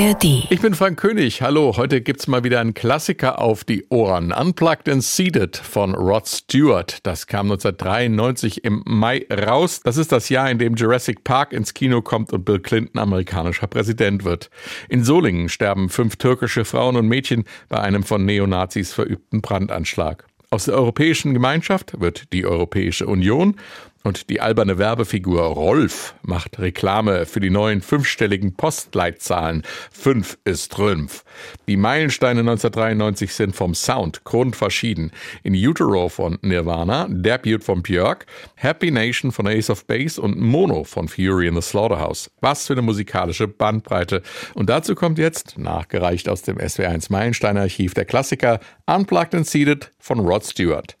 ARD. Ich bin Frank König. Hallo, heute gibt's mal wieder einen Klassiker auf die Ohren. Unplugged and Seated von Rod Stewart. Das kam 1993 im Mai raus. Das ist das Jahr, in dem Jurassic Park ins Kino kommt und Bill Clinton amerikanischer Präsident wird. In Solingen sterben fünf türkische Frauen und Mädchen bei einem von Neonazis verübten Brandanschlag. Aus der Europäischen Gemeinschaft wird die Europäische Union und die alberne Werbefigur Rolf macht Reklame für die neuen fünfstelligen Postleitzahlen. Fünf ist Rülpf. Die Meilensteine 1993 sind vom Sound grundverschieden. In Utero von Nirvana, Debut von Björk, Happy Nation von Ace of Base und Mono von Fury in the Slaughterhouse. Was für eine musikalische Bandbreite. Und dazu kommt jetzt, nachgereicht aus dem SW1 Meilenstein-Archiv, der Klassiker Unplugged and Seated von Rod Stewart.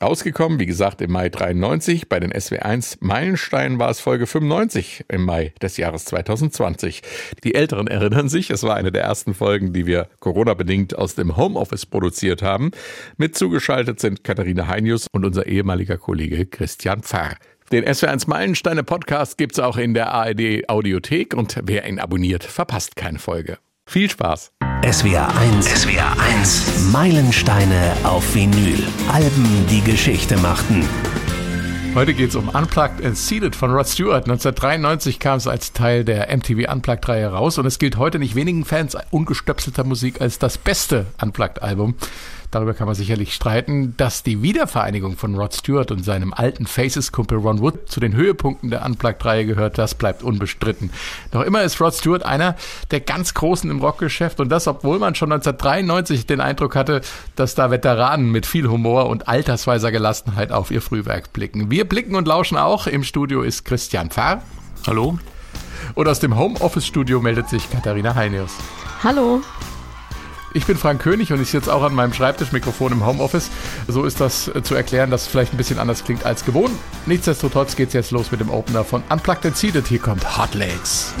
Rausgekommen, wie gesagt, im Mai 93. Bei den SW1 Meilensteinen war es Folge 95 im Mai des Jahres 2020. Die Älteren erinnern sich, es war eine der ersten Folgen, die wir Corona-bedingt aus dem Homeoffice produziert haben. Mit zugeschaltet sind Katharina Heinius und unser ehemaliger Kollege Christian Pfarr. Den SW1 Meilensteine Podcast gibt's auch in der ARD Audiothek und wer ihn abonniert, verpasst keine Folge. Viel Spaß! SWR 1. SWR 1. Meilensteine auf Vinyl. Alben, die Geschichte machten. Heute geht es um Unplugged and Seated von Rod Stewart. 1993 kam es als Teil der MTV Unplugged-Reihe raus und es gilt heute nicht wenigen Fans ungestöpselter Musik als das beste Unplugged-Album darüber kann man sicherlich streiten, dass die Wiedervereinigung von Rod Stewart und seinem alten Faces-Kumpel Ron Wood zu den Höhepunkten der Unplugged-Reihe gehört, das bleibt unbestritten. Noch immer ist Rod Stewart einer der ganz Großen im Rockgeschäft und das, obwohl man schon 1993 den Eindruck hatte, dass da Veteranen mit viel Humor und altersweiser Gelassenheit auf ihr Frühwerk blicken. Wir blicken und lauschen auch. Im Studio ist Christian Pfarr. Hallo. Und aus dem Homeoffice-Studio meldet sich Katharina Heinius. Hallo. Ich bin Frank König und ich sitze auch an meinem Schreibtischmikrofon im Homeoffice. So ist das äh, zu erklären, dass es vielleicht ein bisschen anders klingt als gewohnt. Nichtsdestotrotz geht es jetzt los mit dem Opener von Unplugged and Seated. Hier kommt Hot Legs.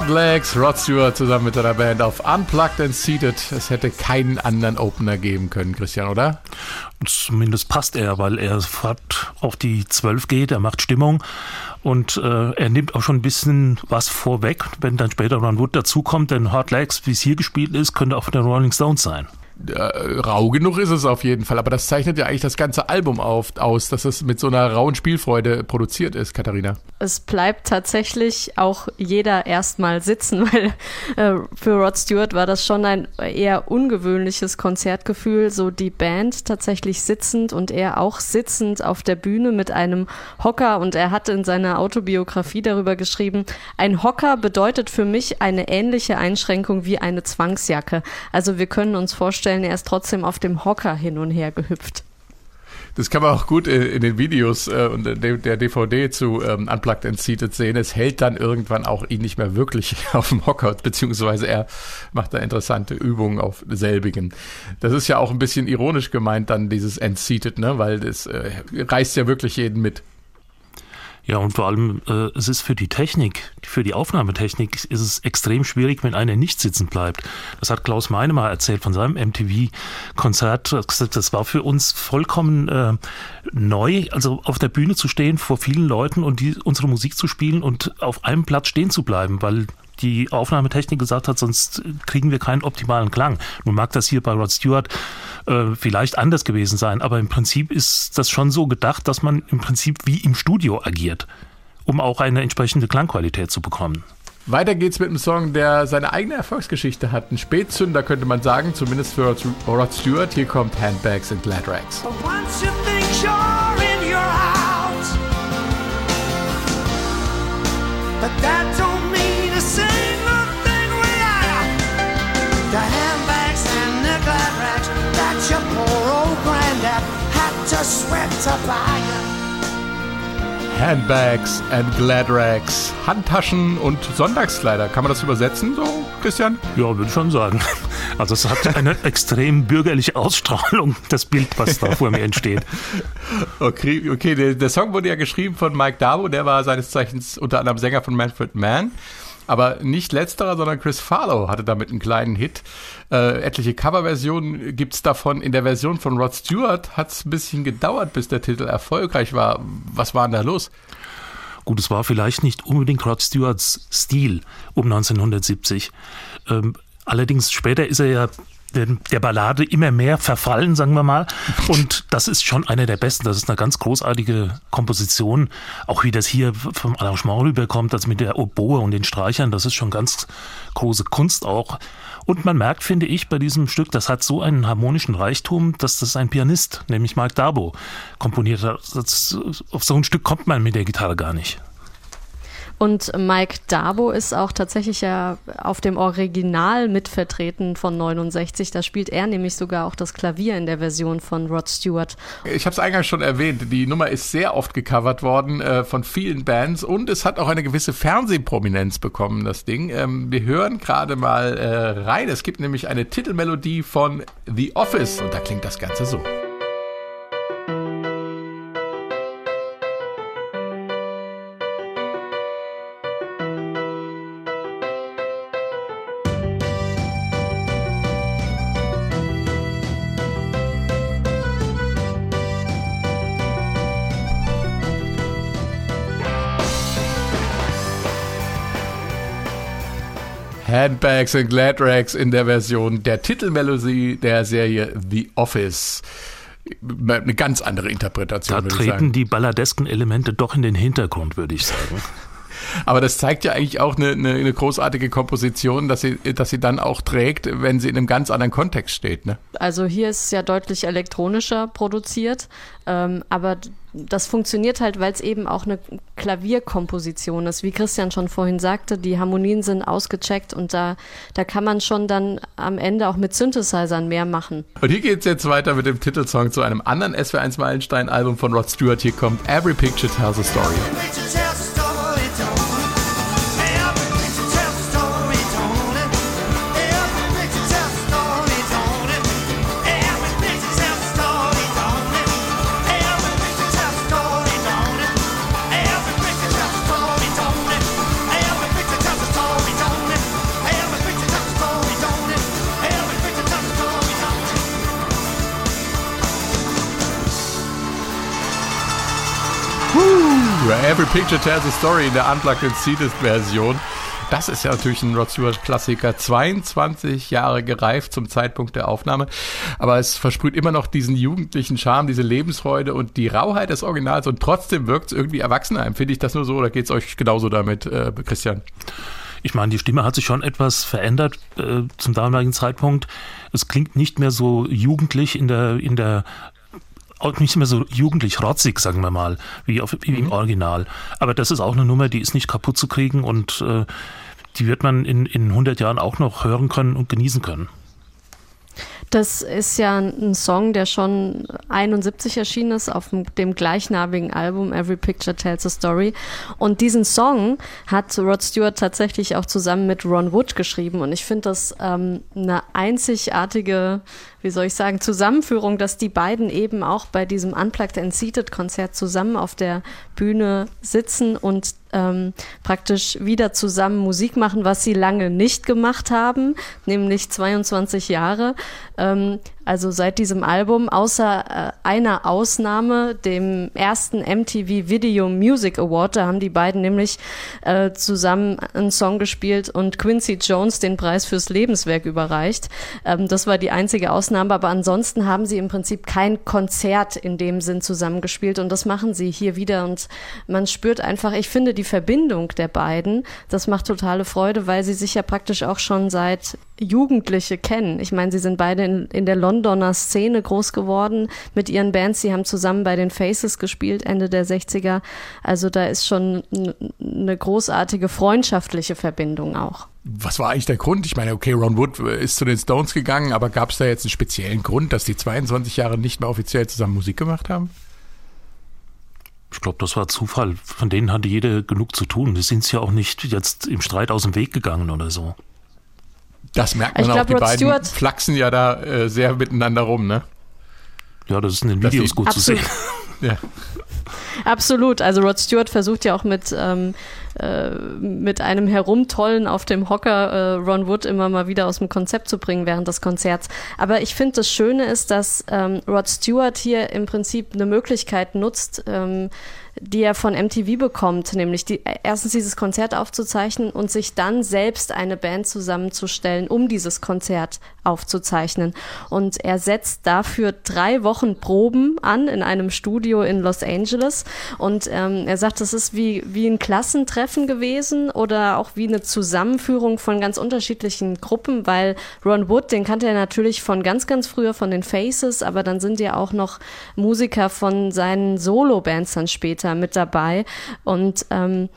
Hot Legs, Rod Stewart zusammen mit seiner Band auf Unplugged and Seated. Es hätte keinen anderen Opener geben können, Christian, oder? Zumindest passt er, weil er auf die 12 geht, er macht Stimmung und äh, er nimmt auch schon ein bisschen was vorweg, wenn dann später Ron Wood dazukommt, denn Hot Legs, wie es hier gespielt ist, könnte auch von den Rolling Stones sein rau genug ist es auf jeden Fall, aber das zeichnet ja eigentlich das ganze Album auf, aus, dass es mit so einer rauen Spielfreude produziert ist, Katharina. Es bleibt tatsächlich auch jeder erstmal sitzen, weil äh, für Rod Stewart war das schon ein eher ungewöhnliches Konzertgefühl, so die Band tatsächlich sitzend und er auch sitzend auf der Bühne mit einem Hocker und er hat in seiner Autobiografie darüber geschrieben, ein Hocker bedeutet für mich eine ähnliche Einschränkung wie eine Zwangsjacke. Also wir können uns vorstellen, feststellen, er ist trotzdem auf dem Hocker hin und her gehüpft. Das kann man auch gut in den Videos äh, und der DVD zu ähm, Unplugged and Seated sehen. Es hält dann irgendwann auch ihn nicht mehr wirklich auf dem Hocker, beziehungsweise er macht da interessante Übungen auf selbigen. Das ist ja auch ein bisschen ironisch gemeint, dann dieses Unseated, ne? weil das äh, reißt ja wirklich jeden mit. Ja, und vor allem, äh, es ist für die Technik, für die Aufnahmetechnik, ist es extrem schwierig, wenn einer nicht sitzen bleibt. Das hat Klaus Meine erzählt von seinem MTV-Konzert. Das war für uns vollkommen äh, neu, also auf der Bühne zu stehen vor vielen Leuten und die, unsere Musik zu spielen und auf einem Platz stehen zu bleiben, weil die Aufnahmetechnik gesagt hat, sonst kriegen wir keinen optimalen Klang. Nun mag das hier bei Rod Stewart äh, vielleicht anders gewesen sein, aber im Prinzip ist das schon so gedacht, dass man im Prinzip wie im Studio agiert, um auch eine entsprechende Klangqualität zu bekommen. Weiter geht's mit einem Song, der seine eigene Erfolgsgeschichte hat. Ein Spätzünder könnte man sagen, zumindest für Rod Stewart. Hier kommt Handbags and Glad Rags. Handbags and Glad Rags. Handtaschen und Sonntagskleider. Kann man das übersetzen so? Christian? Ja, würde ich schon sagen. Also es hat eine extrem bürgerliche Ausstrahlung, das Bild, was da vor mir entsteht. Okay, okay der, der, Song wurde ja geschrieben von Mike Darbo, der war seines Zeichens unter anderem Sänger von Manfred Mann. Aber nicht letzterer, sondern Chris Farlow hatte damit einen kleinen Hit. Äh, etliche Coverversionen gibt es davon. In der Version von Rod Stewart hat es ein bisschen gedauert, bis der Titel erfolgreich war. Was war denn da los? Gut, es war vielleicht nicht unbedingt Rod Stewarts Stil um 1970. Ähm, allerdings später ist er ja der Ballade immer mehr verfallen, sagen wir mal. Und das ist schon einer der besten. Das ist eine ganz großartige Komposition. Auch wie das hier vom Arrangement rüberkommt, das mit der Oboe und den Streichern, das ist schon ganz große Kunst auch. Und man merkt, finde ich, bei diesem Stück, das hat so einen harmonischen Reichtum, dass das ein Pianist, nämlich Mark Darbo, komponiert hat. Das, auf so ein Stück kommt man mit der Gitarre gar nicht. Und Mike Dabo ist auch tatsächlich ja auf dem Original mitvertreten von 69. Da spielt er nämlich sogar auch das Klavier in der Version von Rod Stewart. Ich habe es eingangs schon erwähnt, die Nummer ist sehr oft gecovert worden äh, von vielen Bands und es hat auch eine gewisse Fernsehprominenz bekommen, das Ding. Ähm, wir hören gerade mal äh, rein. Es gibt nämlich eine Titelmelodie von The Office und da klingt das Ganze so. Handbags and Glad Rags in der Version der Titelmelodie der Serie The Office. Eine ganz andere Interpretation. Da treten die balladesken Elemente doch in den Hintergrund, würde ich sagen. Aber das zeigt ja eigentlich auch eine, eine, eine, großartige Komposition, dass sie, dass sie dann auch trägt, wenn sie in einem ganz anderen Kontext steht. Ne? Also hier ist es ja deutlich elektronischer produziert, ähm, aber das funktioniert halt, weil es eben auch eine Klavierkomposition ist. Wie Christian schon vorhin sagte, die Harmonien sind ausgecheckt und da, da kann man schon dann am Ende auch mit Synthesizern mehr machen. Und hier geht es jetzt weiter mit dem Titelsong zu einem anderen SW1 Meilenstein-Album von Rod Stewart. Hier kommt Every Picture Tells a Story. Every Picture Tells a Story in der Unplugged Seeded Version. Das ist ja natürlich ein Rod Stewart Klassiker. 22 Jahre gereift zum Zeitpunkt der Aufnahme. Aber es versprüht immer noch diesen jugendlichen Charme, diese Lebensfreude und die Rauheit des Originals. Und trotzdem wirkt es irgendwie erwachsener. Empfinde ich das nur so oder geht es euch genauso damit, äh, Christian? Ich meine, die Stimme hat sich schon etwas verändert äh, zum damaligen Zeitpunkt. Es klingt nicht mehr so jugendlich in der, in der auch nicht mehr so jugendlich rotzig, sagen wir mal, wie, auf, wie im mhm. Original. Aber das ist auch eine Nummer, die ist nicht kaputt zu kriegen und äh, die wird man in, in 100 Jahren auch noch hören können und genießen können. Das ist ja ein Song, der schon 71 erschienen ist auf dem gleichnamigen Album Every Picture Tells a Story. Und diesen Song hat Rod Stewart tatsächlich auch zusammen mit Ron Wood geschrieben. Und ich finde das ähm, eine einzigartige wie soll ich sagen, Zusammenführung, dass die beiden eben auch bei diesem Unplugged and Seated Konzert zusammen auf der Bühne sitzen und ähm, praktisch wieder zusammen Musik machen, was sie lange nicht gemacht haben, nämlich 22 Jahre. Ähm, also seit diesem Album, außer äh, einer Ausnahme, dem ersten MTV Video Music Award, da haben die beiden nämlich äh, zusammen einen Song gespielt und Quincy Jones den Preis fürs Lebenswerk überreicht. Ähm, das war die einzige Ausnahme, aber ansonsten haben sie im Prinzip kein Konzert in dem Sinn zusammengespielt und das machen sie hier wieder und man spürt einfach, ich finde die Verbindung der beiden, das macht totale Freude, weil sie sich ja praktisch auch schon seit Jugendliche kennen. Ich meine, sie sind beide in, in der Londoner Szene groß geworden mit ihren Bands. Sie haben zusammen bei den Faces gespielt, Ende der 60er. Also da ist schon eine großartige freundschaftliche Verbindung auch. Was war eigentlich der Grund? Ich meine, okay, Ron Wood ist zu den Stones gegangen, aber gab es da jetzt einen speziellen Grund, dass die 22 Jahre nicht mehr offiziell zusammen Musik gemacht haben? Ich glaube, das war Zufall. Von denen hatte jeder genug zu tun. Die sind ja auch nicht jetzt im Streit aus dem Weg gegangen oder so. Das merkt man Ich auch, glaub, die Rod beiden Stewart- flachsen ja da äh, sehr miteinander rum, ne? Ja, das ist in den Das Videos gut zu Absolut. sehen. Ja. Absolut. Also Rod Stewart versucht ja auch mit, ähm, äh, mit einem Herumtollen auf dem Hocker äh, Ron Wood immer mal wieder aus dem Konzept zu bringen während des Konzerts. Aber ich finde, das Schöne ist, dass ähm, Rod Stewart hier im Prinzip eine Möglichkeit nutzt, ähm, die er von MTV bekommt, nämlich die, erstens dieses Konzert aufzuzeichnen und sich dann selbst eine Band zusammenzustellen, um dieses Konzert aufzuzeichnen. Und er setzt dafür drei Wochen Proben an in einem Studio in Los Angeles. Und ähm, er sagt, das ist wie, wie ein Klassentreffen gewesen oder auch wie eine Zusammenführung von ganz unterschiedlichen Gruppen, weil Ron Wood, den kannte er natürlich von ganz, ganz früher von den Faces, aber dann sind ja auch noch Musiker von seinen Solo-Bands dann später mit dabei. Und ähm,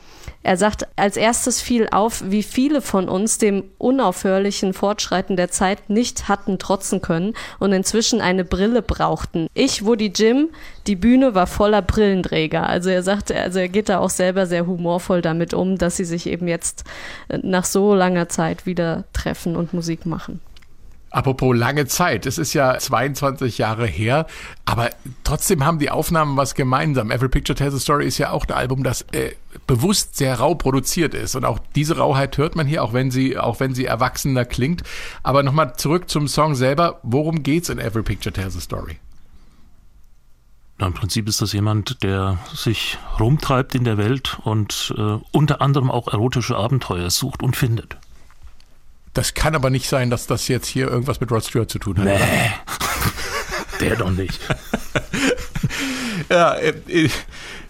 er sagt, als erstes fiel auf, wie viele von uns dem unaufhörlichen Fortschreiten der Zeit nicht hatten trotzen können und inzwischen eine Brille brauchten. Ich, Woody Jim, die Bühne war voller Brillenträger. Also er sagt, also er geht da auch selber sehr humorvoll damit um, dass sie sich eben jetzt äh, nach so langer Zeit wieder treffen und Musik machen. Apropos lange Zeit, es ist ja 22 Jahre her, aber trotzdem haben die Aufnahmen was gemeinsam. Every Picture Tells a Story ist ja auch ein Album, das äh, bewusst sehr rau produziert ist und auch diese Rauheit hört man hier, auch wenn sie auch wenn sie erwachsener klingt. Aber nochmal zurück zum Song selber. Worum geht's in Every Picture Tells a Story? Na, Im Prinzip ist das jemand, der sich rumtreibt in der Welt und äh, unter anderem auch erotische Abenteuer sucht und findet. Das kann aber nicht sein, dass das jetzt hier irgendwas mit Rod Stewart zu tun hat. Nee, der doch nicht. Ja, äh, äh,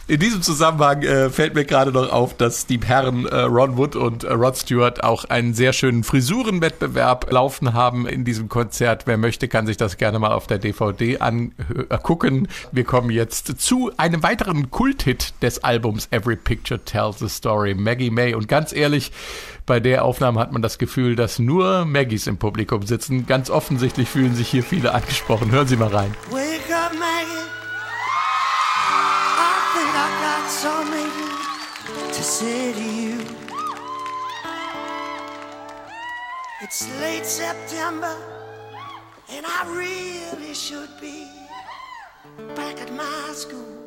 in diesem Zusammenhang äh, fällt mir gerade noch auf, dass die Herren äh, Ron Wood und äh, Rod Stewart auch einen sehr schönen Frisurenwettbewerb laufen haben in diesem Konzert. Wer möchte, kann sich das gerne mal auf der DVD angucken. Wir kommen jetzt zu einem weiteren Kulthit des Albums Every Picture Tells a Story, Maggie May. Und ganz ehrlich, bei der Aufnahme hat man das Gefühl, dass nur Maggies im Publikum sitzen. Ganz offensichtlich fühlen sich hier viele angesprochen. Hören Sie mal rein. Wake up, Maggie. Say to you. It's late September, and I really should be back at my school.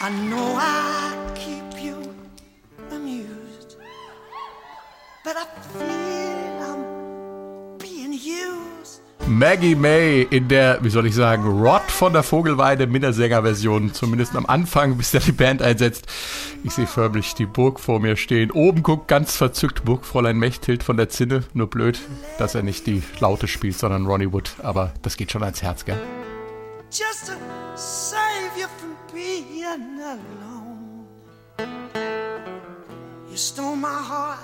I know I keep you amused, but I feel Maggie May in der, wie soll ich sagen, Rod von der Vogelweide Minnesänger-Version, zumindest am Anfang, bis er die Band einsetzt. Ich sehe förmlich die Burg vor mir stehen. Oben guckt ganz verzückt Burgfräulein Mechthild von der Zinne. Nur blöd, dass er nicht die Laute spielt, sondern Ronnie Wood. Aber das geht schon ans Herz, gell? just to save you from being alone. You stole my heart,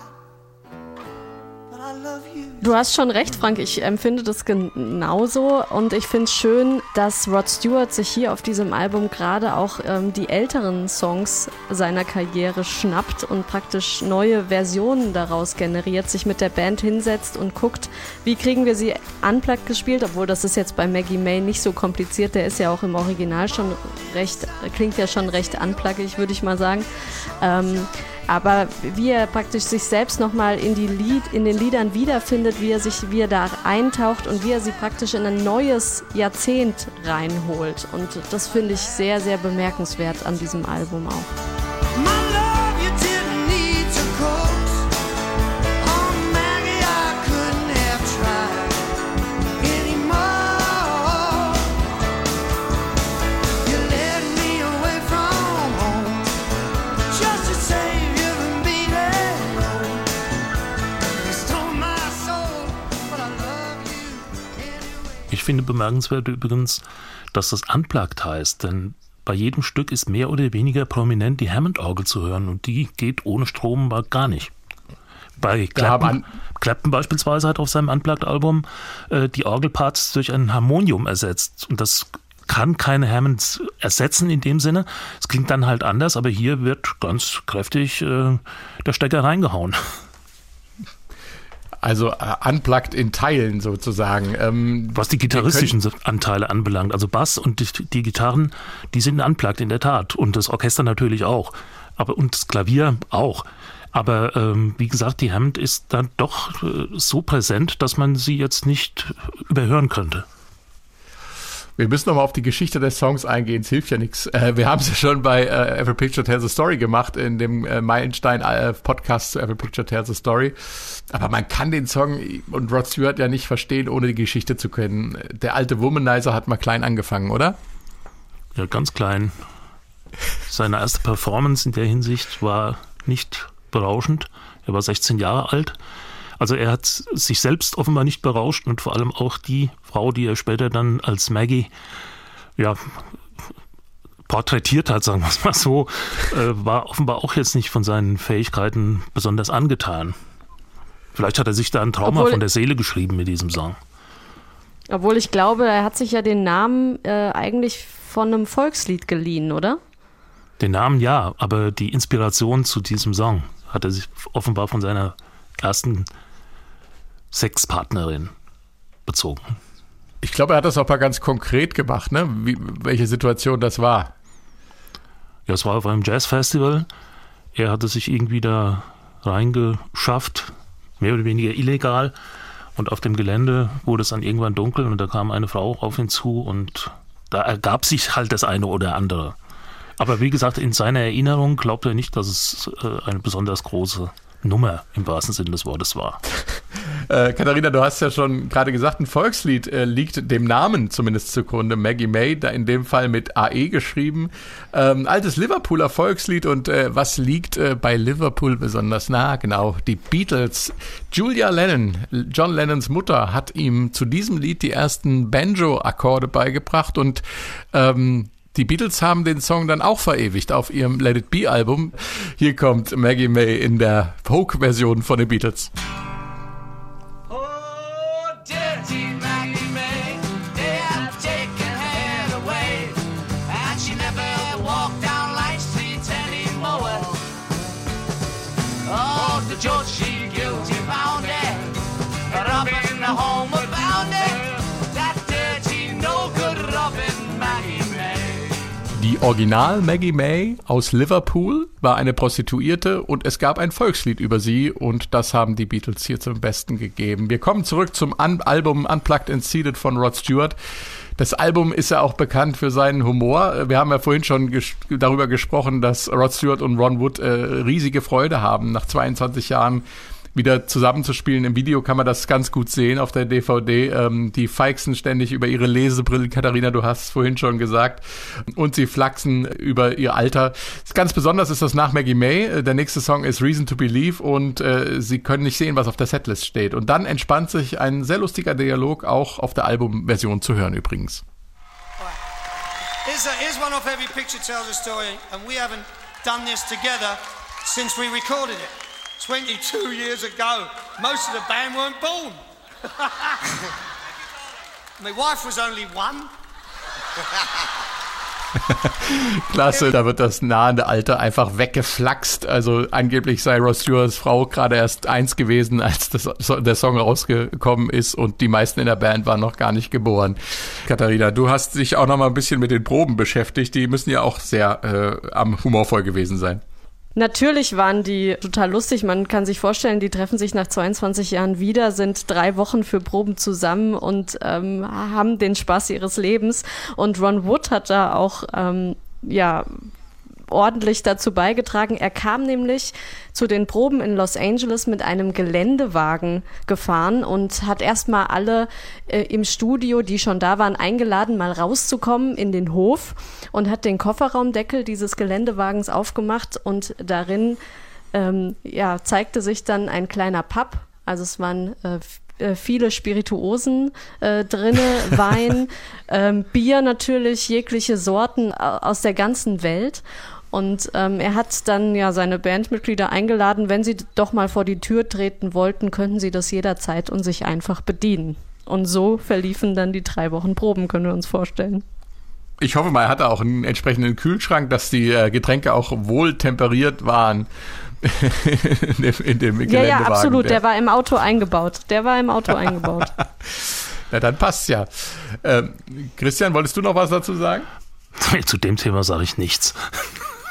Du hast schon recht, Frank. Ich empfinde das genauso und ich finde es schön, dass Rod Stewart sich hier auf diesem Album gerade auch ähm, die älteren Songs seiner Karriere schnappt und praktisch neue Versionen daraus generiert, sich mit der Band hinsetzt und guckt, wie kriegen wir sie unplugged gespielt, obwohl das ist jetzt bei Maggie May nicht so kompliziert. Der ist ja auch im Original schon recht, klingt ja schon recht unpluggig, würde ich mal sagen. Ähm, aber wie er praktisch sich selbst nochmal in, die Lied, in den Liedern wiederfindet, wie er sich, wie er da eintaucht und wie er sie praktisch in ein neues Jahrzehnt reinholt. Und das finde ich sehr, sehr bemerkenswert an diesem Album auch. Ich finde bemerkenswert übrigens, dass das Unplugged heißt, denn bei jedem Stück ist mehr oder weniger prominent die Hammond-Orgel zu hören und die geht ohne Strom gar nicht. Bei Clapton, Clapton beispielsweise hat auf seinem Unplugged-Album äh, die Orgelparts durch ein Harmonium ersetzt und das kann keine Hammonds ersetzen in dem Sinne. Es klingt dann halt anders, aber hier wird ganz kräftig äh, der Stecker reingehauen. Also äh, unplugged in Teilen sozusagen. Ähm, Was die gitarristischen Anteile anbelangt, also Bass und die, die Gitarren, die sind unplugged in der Tat und das Orchester natürlich auch, aber und das Klavier auch. Aber ähm, wie gesagt, die Hammond ist dann doch äh, so präsent, dass man sie jetzt nicht überhören könnte. Wir müssen nochmal auf die Geschichte des Songs eingehen, es hilft ja nichts. Äh, wir haben es ja schon bei äh, Every Picture Tells a Story gemacht, in dem äh, Meilenstein-Podcast zu Every Picture Tells a Story. Aber man kann den Song und Rod Stewart ja nicht verstehen, ohne die Geschichte zu kennen. Der alte Womanizer hat mal klein angefangen, oder? Ja, ganz klein. Seine erste Performance in der Hinsicht war nicht berauschend. Er war 16 Jahre alt. Also er hat sich selbst offenbar nicht berauscht und vor allem auch die Frau, die er später dann als Maggie ja, porträtiert hat, sagen wir es mal so, äh, war offenbar auch jetzt nicht von seinen Fähigkeiten besonders angetan. Vielleicht hat er sich da ein Trauma Obwohl- von der Seele geschrieben mit diesem Song. Obwohl ich glaube, er hat sich ja den Namen äh, eigentlich von einem Volkslied geliehen, oder? Den Namen ja, aber die Inspiration zu diesem Song hat er sich offenbar von seiner ersten Sexpartnerin bezogen. Ich glaube, er hat das auch mal ganz konkret gemacht, ne? Wie, welche Situation das war. Ja, es war auf einem Jazzfestival. Er hatte sich irgendwie da reingeschafft, mehr oder weniger illegal. Und auf dem Gelände wurde es dann irgendwann dunkel und da kam eine Frau auf ihn zu und da ergab sich halt das eine oder andere. Aber wie gesagt, in seiner Erinnerung glaubt er nicht, dass es äh, eine besonders große Nummer im wahrsten Sinne des Wortes war. Äh, Katharina, du hast ja schon gerade gesagt, ein Volkslied äh, liegt dem Namen zumindest zugrunde. Maggie May, da in dem Fall mit AE geschrieben. Ähm, altes Liverpooler Volkslied und äh, was liegt äh, bei Liverpool besonders nah? Genau, die Beatles. Julia Lennon, John Lennons Mutter, hat ihm zu diesem Lied die ersten Banjo-Akkorde beigebracht und ähm, die Beatles haben den Song dann auch verewigt auf ihrem Let It Be Album. Hier kommt Maggie May in der Folk-Version von den Beatles. Die Original Maggie May aus Liverpool war eine Prostituierte und es gab ein Volkslied über sie und das haben die Beatles hier zum Besten gegeben. Wir kommen zurück zum An Album Unplugged and Seated von Rod Stewart. Das Album ist ja auch bekannt für seinen Humor. Wir haben ja vorhin schon ges darüber gesprochen, dass Rod Stewart und Ron Wood äh, riesige Freude haben, nach 22 Jahren wieder zusammenzuspielen. Im Video kann man das ganz gut sehen auf der DVD. Ähm, die feixen ständig über ihre Lesebrillen. Katharina, du hast es vorhin schon gesagt. Und sie flachsen über ihr Alter. Ganz besonders ist das nach Maggie May. Äh, Der nächste Song ist Reason to Believe und äh, sie können nicht sehen, was auf der Setlist steht. Und dann entspannt sich ein sehr lustiger Dialog auch auf der Albumversion zu hören übrigens. Here's, a, here's one off Every Picture Tells a Story, and we haven't done this together since we recorded it 22 years ago. Most of the band weren't born. My wife was only one. Klasse, da wird das nahende Alter einfach weggeflaxt. Also angeblich sei Ross Stewarts Frau gerade erst eins gewesen, als das, der Song rausgekommen ist und die meisten in der Band waren noch gar nicht geboren. Katharina, du hast dich auch noch mal ein bisschen mit den Proben beschäftigt. Die müssen ja auch sehr äh, am humorvoll gewesen sein. Natürlich waren die total lustig. Man kann sich vorstellen, die treffen sich nach 22 Jahren wieder, sind drei Wochen für Proben zusammen und ähm, haben den Spaß ihres Lebens. Und Ron Wood hat da auch ähm, ja ordentlich dazu beigetragen. Er kam nämlich zu den Proben in Los Angeles mit einem Geländewagen gefahren und hat erstmal alle äh, im Studio, die schon da waren, eingeladen, mal rauszukommen in den Hof und hat den Kofferraumdeckel dieses Geländewagens aufgemacht und darin ähm, ja, zeigte sich dann ein kleiner Pub. Also es waren äh, äh, viele Spirituosen äh, drinne, Wein, ähm, Bier natürlich, jegliche Sorten au- aus der ganzen Welt. Und ähm, er hat dann ja seine Bandmitglieder eingeladen, wenn sie doch mal vor die Tür treten wollten, könnten sie das jederzeit und sich einfach bedienen. Und so verliefen dann die drei Wochen Proben, können wir uns vorstellen. Ich hoffe mal, er hatte auch einen entsprechenden Kühlschrank, dass die äh, Getränke auch wohl temperiert waren in dem, in dem Ja, Geländewagen. ja, absolut. Der war im Auto eingebaut. Der war im Auto eingebaut. Na, dann passt's ja. Ähm, Christian, wolltest du noch was dazu sagen? Zu dem Thema sage ich nichts.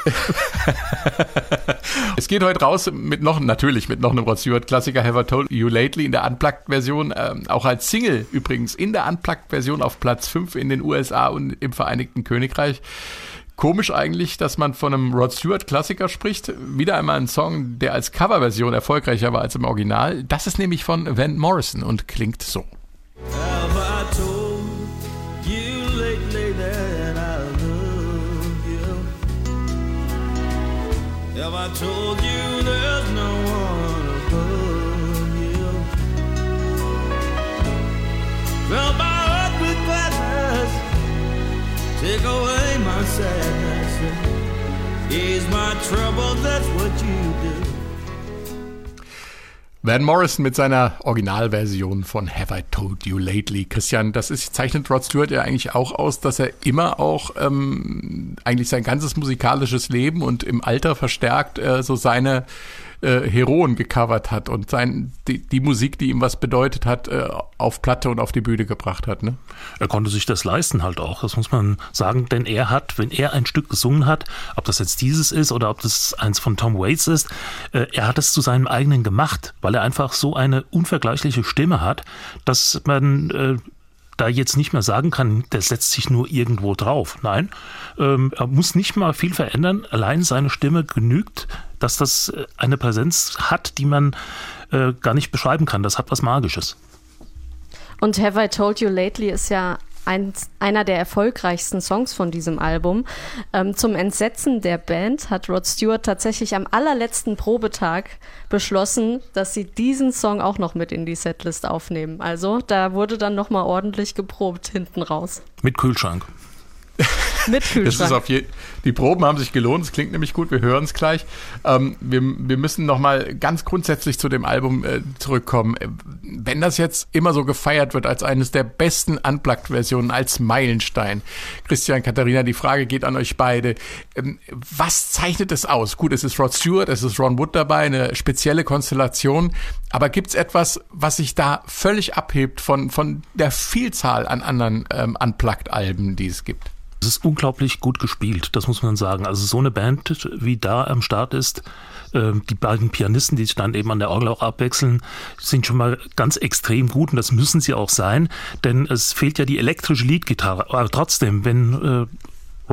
Es geht heute raus mit noch, natürlich mit noch einem Rod Stewart Klassiker Have I Told You Lately in der Unplugged-Version, ähm, auch als Single übrigens in der Unplugged-Version auf Platz 5 in den USA und im Vereinigten Königreich. Komisch eigentlich, dass man von einem Rod Stewart Klassiker spricht. Wieder einmal ein Song, der als Coverversion erfolgreicher war als im Original. Das ist nämlich von Van Morrison und klingt so. Have told you there's no one above you? Fill my heart with gladness, take away my sadness, ease my trouble. That's what you do. Van Morrison mit seiner Originalversion von Have I Told You Lately. Christian, das ist, zeichnet Rod Stewart ja eigentlich auch aus, dass er immer auch ähm, eigentlich sein ganzes musikalisches Leben und im Alter verstärkt äh, so seine äh, Heroen gecovert hat und sein, die, die Musik, die ihm was bedeutet hat, äh, auf Platte und auf die Bühne gebracht hat. Ne? Er konnte sich das leisten halt auch, das muss man sagen, denn er hat, wenn er ein Stück gesungen hat, ob das jetzt dieses ist oder ob das eins von Tom Waits ist, äh, er hat es zu seinem eigenen gemacht, weil er einfach so eine unvergleichliche Stimme hat, dass man äh, da jetzt nicht mehr sagen kann, der setzt sich nur irgendwo drauf. Nein, ähm, er muss nicht mal viel verändern. Allein seine Stimme genügt, dass das äh, eine Präsenz hat, die man äh, gar nicht beschreiben kann. Das hat was Magisches. Und Have I Told You Lately ist ja ein, einer der erfolgreichsten Songs von diesem Album. Ähm, zum Entsetzen der Band hat Rod Stewart tatsächlich am allerletzten Probetag beschlossen, dass sie diesen Song auch noch mit in die Setlist aufnehmen. Also da wurde dann nochmal ordentlich geprobt hinten raus. Mit Kühlschrank. Mit Das ist Kühlschrank. auf je, die Proben haben sich gelohnt, es klingt nämlich gut, wir hören es gleich. Ähm, wir, wir müssen nochmal ganz grundsätzlich zu dem Album äh, zurückkommen. Äh, Wenn das jetzt immer so gefeiert wird als eines der besten Unplugged-Versionen, als Meilenstein, Christian, Katharina, die Frage geht an euch beide. Ähm, was zeichnet es aus? Gut, es ist Rod Stewart, es ist Ron Wood dabei, eine spezielle Konstellation, aber gibt es etwas, was sich da völlig abhebt von, von der Vielzahl an anderen ähm, Unplugged-Alben, die es gibt? Es ist unglaublich gut gespielt, das muss man sagen. Also so eine Band, wie da am Start ist, äh, die beiden Pianisten, die sich dann eben an der Orgel auch abwechseln, sind schon mal ganz extrem gut und das müssen sie auch sein, denn es fehlt ja die elektrische Leadgitarre. Aber trotzdem, wenn äh,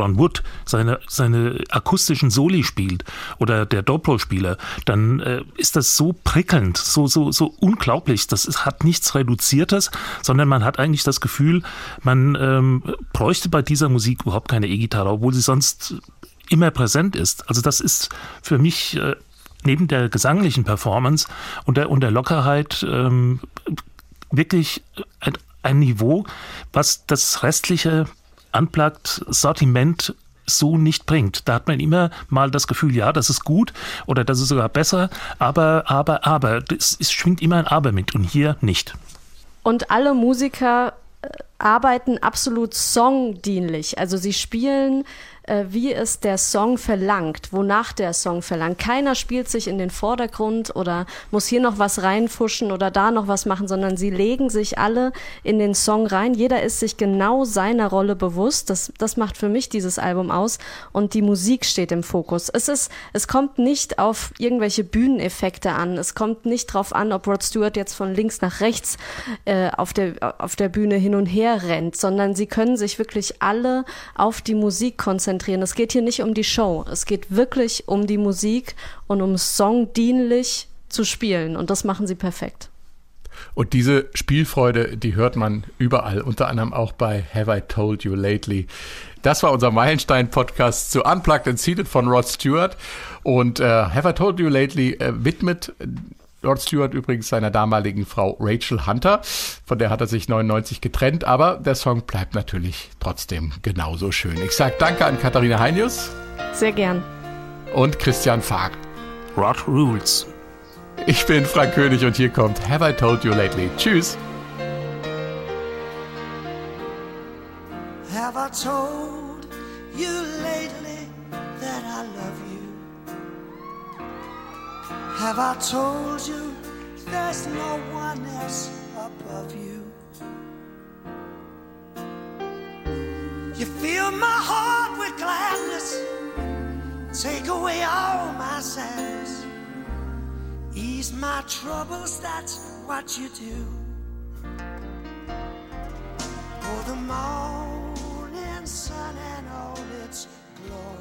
Ron Wood seine, seine akustischen Soli spielt oder der Dobro-Spieler, dann äh, ist das so prickelnd, so, so, so unglaublich. Das ist, hat nichts Reduziertes, sondern man hat eigentlich das Gefühl, man ähm, bräuchte bei dieser Musik überhaupt keine E-Gitarre, obwohl sie sonst immer präsent ist. Also das ist für mich äh, neben der gesanglichen Performance und der, und der Lockerheit ähm, wirklich ein, ein Niveau, was das restliche Unplugged-Sortiment so nicht bringt. Da hat man immer mal das Gefühl, ja, das ist gut oder das ist sogar besser, aber, aber, aber, es, es schwingt immer ein Aber mit und hier nicht. Und alle Musiker äh, arbeiten absolut songdienlich. Also sie spielen, äh, wie es der Song verlangt, wonach der Song verlangt. Keiner spielt sich in den Vordergrund oder muss hier noch was reinfuschen oder da noch was machen, sondern sie legen sich alle in den Song rein. Jeder ist sich genau seiner Rolle bewusst. Das, das macht für mich dieses Album aus. Und die Musik steht im Fokus. Es ist, es kommt nicht auf irgendwelche Bühneneffekte an. Es kommt nicht drauf an, ob Rod Stewart jetzt von links nach rechts äh, auf, der, auf der Bühne hin und her rennt, sondern sie können sich wirklich alle auf die Musik konzentrieren. Es geht hier nicht um die Show. Es geht wirklich um die Musik und um songdienlich zu spielen. Und das machen sie perfekt. Und diese Spielfreude, die hört man überall, unter anderem auch bei Have I Told You Lately. Das war unser Meilenstein-Podcast zu Unplugged and Seated von Rod Stewart. Und äh, Have I Told You Lately äh, widmet Rod Stewart übrigens seiner damaligen Frau Rachel Hunter. Von der hat er sich 99 getrennt, aber der Song bleibt natürlich trotzdem genauso schön. Ich sage danke an Katharina Heinius Sehr gern. und Christian Fag. Rod Rules. Ich bin Frank König und hier kommt Have I Told You Lately. Tschüss. Have I told you lately that I love you? Have I told you there's no one else above you? You fill my heart with gladness, take away all my sadness, ease my troubles, that's what you do. For the morning sun and all its glory.